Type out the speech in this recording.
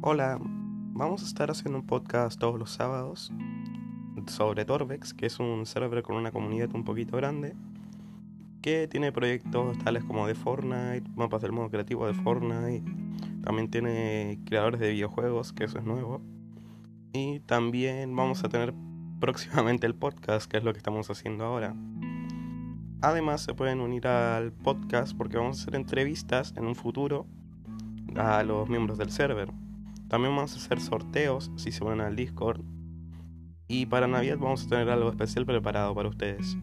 Hola, vamos a estar haciendo un podcast todos los sábados sobre Torbex, que es un server con una comunidad un poquito grande, que tiene proyectos tales como de Fortnite, mapas del modo creativo de Fortnite, también tiene creadores de videojuegos, que eso es nuevo, y también vamos a tener próximamente el podcast, que es lo que estamos haciendo ahora. Además se pueden unir al podcast porque vamos a hacer entrevistas en un futuro a los miembros del server. También vamos a hacer sorteos si se unen al Discord. Y para Navidad vamos a tener algo especial preparado para ustedes.